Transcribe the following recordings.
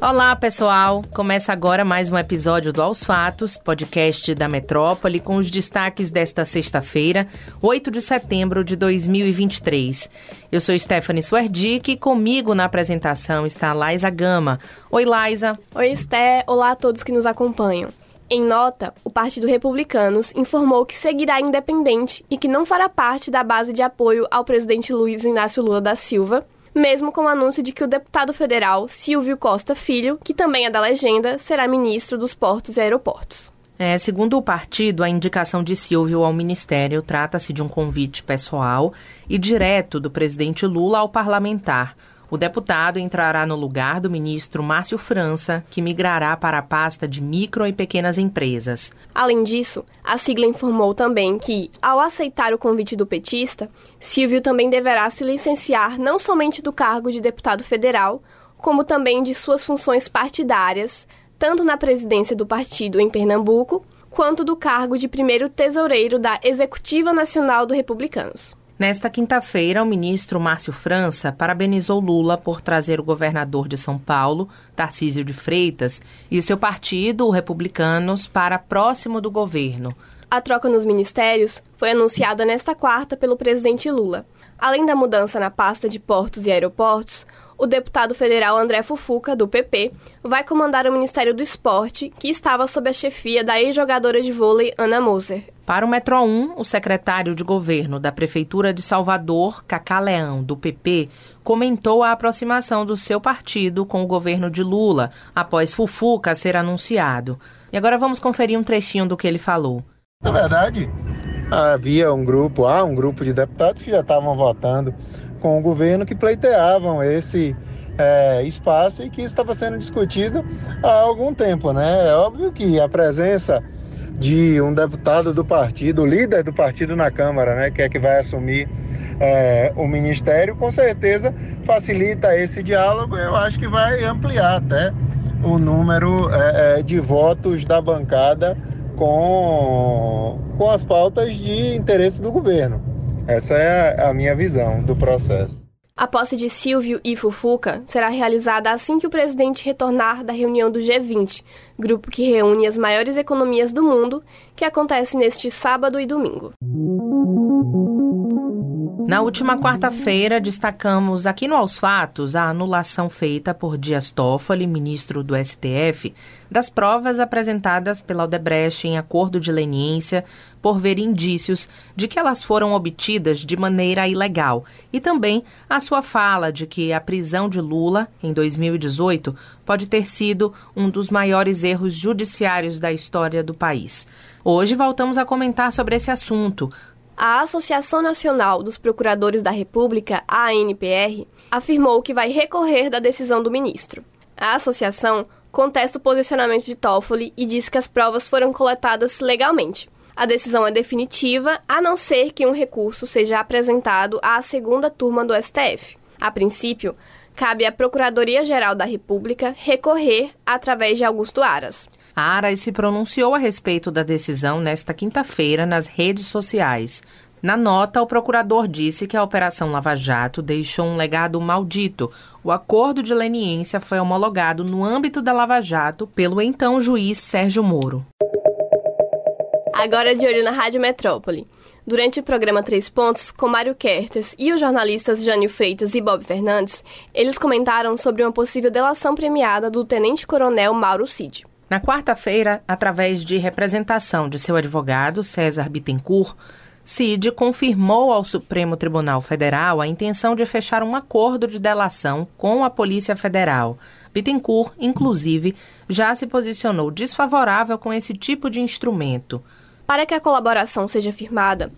Olá, pessoal! Começa agora mais um episódio do Aos Fatos, podcast da Metrópole, com os destaques desta sexta-feira, 8 de setembro de 2023. Eu sou Stephanie Swerdick e comigo na apresentação está Laisa Gama. Oi, Laisa. Oi, Sté. Olá a todos que nos acompanham. Em nota, o Partido Republicanos informou que seguirá independente e que não fará parte da base de apoio ao presidente Luiz Inácio Lula da Silva mesmo com o anúncio de que o deputado federal Silvio Costa Filho, que também é da legenda, será ministro dos Portos e Aeroportos. É, segundo o partido, a indicação de Silvio ao ministério trata-se de um convite pessoal e direto do presidente Lula ao parlamentar o deputado entrará no lugar do ministro Márcio França, que migrará para a pasta de micro e pequenas empresas. Além disso, a sigla informou também que, ao aceitar o convite do petista, Silvio também deverá se licenciar não somente do cargo de deputado federal, como também de suas funções partidárias, tanto na presidência do partido em Pernambuco, quanto do cargo de primeiro tesoureiro da Executiva Nacional do Republicanos. Nesta quinta-feira, o ministro Márcio França parabenizou Lula por trazer o governador de São Paulo, Tarcísio de Freitas, e o seu partido, o Republicanos, para próximo do governo. A troca nos ministérios foi anunciada nesta quarta pelo presidente Lula. Além da mudança na pasta de portos e aeroportos, o deputado federal André Fufuca, do PP, vai comandar o Ministério do Esporte, que estava sob a chefia da ex-jogadora de vôlei Ana Moser. Para o Metro 1, o secretário de governo da Prefeitura de Salvador, Cacá Leão, do PP, comentou a aproximação do seu partido com o governo de Lula, após Fufuca ser anunciado. E agora vamos conferir um trechinho do que ele falou. Na verdade, havia um grupo, há um grupo de deputados que já estavam votando com o governo que pleiteavam esse é, espaço e que isso estava sendo discutido há algum tempo, né? É óbvio que a presença de um deputado do partido, líder do partido na Câmara, né, que é que vai assumir é, o ministério, com certeza facilita esse diálogo. Eu acho que vai ampliar até o número é de votos da bancada com, com as pautas de interesse do governo. Essa é a minha visão do processo. A posse de Silvio e Fufuca será realizada assim que o presidente retornar da reunião do G20, grupo que reúne as maiores economias do mundo, que acontece neste sábado e domingo. Na última quarta-feira, destacamos aqui no Aos Fatos a anulação feita por Dias Toffoli, ministro do STF, das provas apresentadas pela Odebrecht em acordo de leniência por ver indícios de que elas foram obtidas de maneira ilegal e também a sua fala de que a prisão de Lula em 2018 pode ter sido um dos maiores erros judiciários da história do país. Hoje voltamos a comentar sobre esse assunto, a Associação Nacional dos Procuradores da República, ANPR, afirmou que vai recorrer da decisão do ministro. A associação contesta o posicionamento de Toffoli e diz que as provas foram coletadas legalmente. A decisão é definitiva, a não ser que um recurso seja apresentado à segunda turma do STF. A princípio, cabe à Procuradoria-Geral da República recorrer através de Augusto Aras. Aras se pronunciou a respeito da decisão nesta quinta-feira nas redes sociais. Na nota, o procurador disse que a Operação Lava Jato deixou um legado maldito. O acordo de leniência foi homologado no âmbito da Lava Jato pelo então juiz Sérgio Moro. Agora de olho na Rádio Metrópole. Durante o programa Três Pontos, com Mário Kertes e os jornalistas Jânio Freitas e Bob Fernandes, eles comentaram sobre uma possível delação premiada do tenente-coronel Mauro Cid. Na quarta-feira, através de representação de seu advogado, César Bittencourt, Cid confirmou ao Supremo Tribunal Federal a intenção de fechar um acordo de delação com a Polícia Federal. Bittencourt, inclusive, já se posicionou desfavorável com esse tipo de instrumento. Para que a colaboração seja firmada,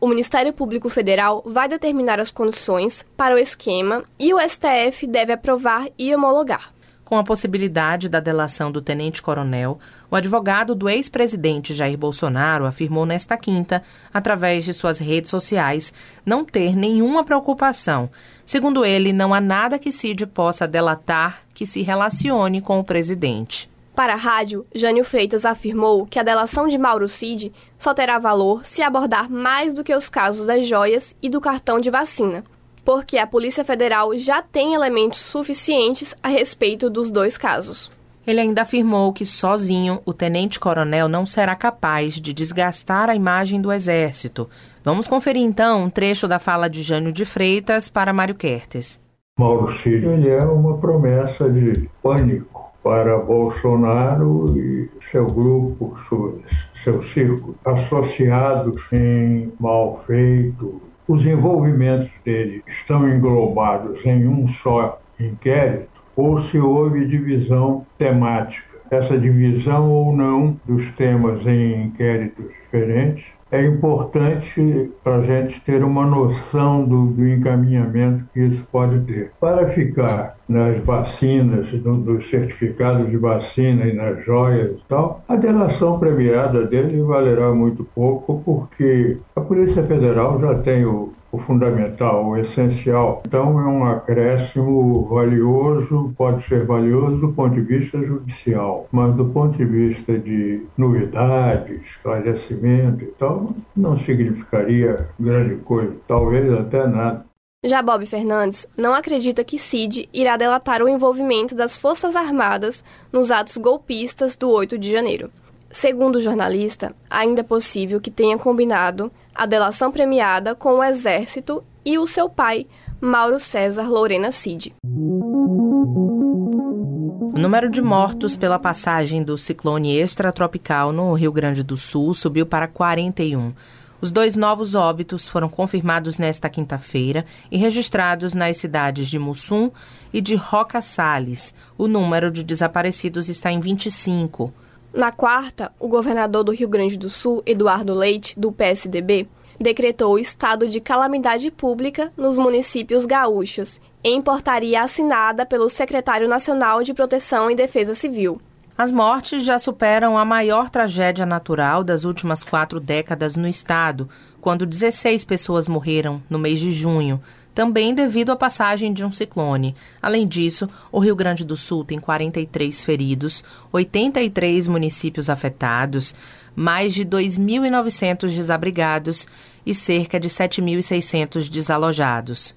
o Ministério Público Federal vai determinar as condições para o esquema e o STF deve aprovar e homologar. Com a possibilidade da delação do tenente-coronel, o advogado do ex-presidente Jair Bolsonaro afirmou nesta quinta, através de suas redes sociais, não ter nenhuma preocupação. Segundo ele, não há nada que Cid possa delatar que se relacione com o presidente. Para a rádio, Jânio Freitas afirmou que a delação de Mauro Cid só terá valor se abordar mais do que os casos das joias e do cartão de vacina, porque a Polícia Federal já tem elementos suficientes a respeito dos dois casos. Ele ainda afirmou que sozinho o tenente-coronel não será capaz de desgastar a imagem do Exército. Vamos conferir então um trecho da fala de Jânio de Freitas para Mário Kertes. Mauro Cid ele é uma promessa de pânico para Bolsonaro e seu grupo, seu, seu círculo, associados em mal feito. Os envolvimentos dele estão englobados em um só inquérito ou se houve divisão temática. Essa divisão ou não dos temas em inquéritos diferentes é importante para a gente ter uma noção do, do, encaminhamento que isso pode ter. Para ficar nas vacinas, no, nos certificados de vacina e nas joias e tal, a delação premiada dele valerá muito pouco, porque Polícia Federal já tem o, o fundamental, o essencial. Então, é um acréscimo valioso, pode ser valioso do ponto de vista judicial, mas do ponto de vista de novidade, esclarecimento e tal, não significaria grande coisa, talvez até nada. Já Bob Fernandes não acredita que Cid irá delatar o envolvimento das Forças Armadas nos atos golpistas do 8 de janeiro. Segundo o jornalista, ainda é possível que tenha combinado a delação premiada com o Exército e o seu pai, Mauro César Lorena Cid. O número de mortos pela passagem do ciclone extratropical no Rio Grande do Sul subiu para 41. Os dois novos óbitos foram confirmados nesta quinta-feira e registrados nas cidades de Mussum e de Roca Salles. O número de desaparecidos está em 25. Na quarta, o governador do Rio Grande do Sul, Eduardo Leite, do PSDB, decretou o estado de calamidade pública nos municípios gaúchos, em portaria assinada pelo secretário nacional de Proteção e Defesa Civil. As mortes já superam a maior tragédia natural das últimas quatro décadas no estado, quando 16 pessoas morreram no mês de junho, também devido à passagem de um ciclone. Além disso, o Rio Grande do Sul tem 43 feridos, 83 municípios afetados, mais de 2.900 desabrigados e cerca de 7.600 desalojados.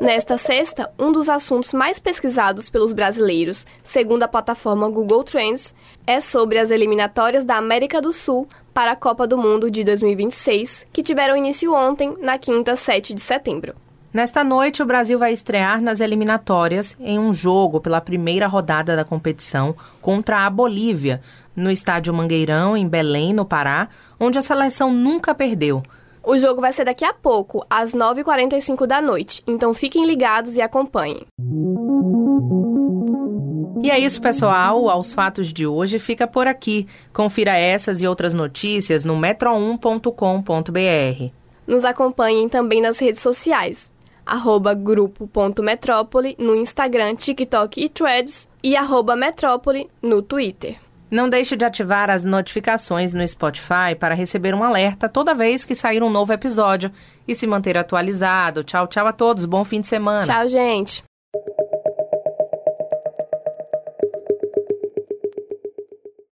Nesta sexta, um dos assuntos mais pesquisados pelos brasileiros, segundo a plataforma Google Trends, é sobre as eliminatórias da América do Sul para a Copa do Mundo de 2026, que tiveram início ontem, na quinta, 7 de setembro. Nesta noite, o Brasil vai estrear nas eliminatórias em um jogo pela primeira rodada da competição contra a Bolívia, no estádio Mangueirão, em Belém, no Pará, onde a seleção nunca perdeu. O jogo vai ser daqui a pouco, às 9h45 da noite, então fiquem ligados e acompanhem. E é isso, pessoal. Aos fatos de hoje fica por aqui. Confira essas e outras notícias no metro1.com.br. Nos acompanhem também nas redes sociais. Arroba grupo.metrópole no Instagram, TikTok e Threads e arroba metrópole no Twitter. Não deixe de ativar as notificações no Spotify para receber um alerta toda vez que sair um novo episódio e se manter atualizado. Tchau, tchau a todos. Bom fim de semana. Tchau, gente.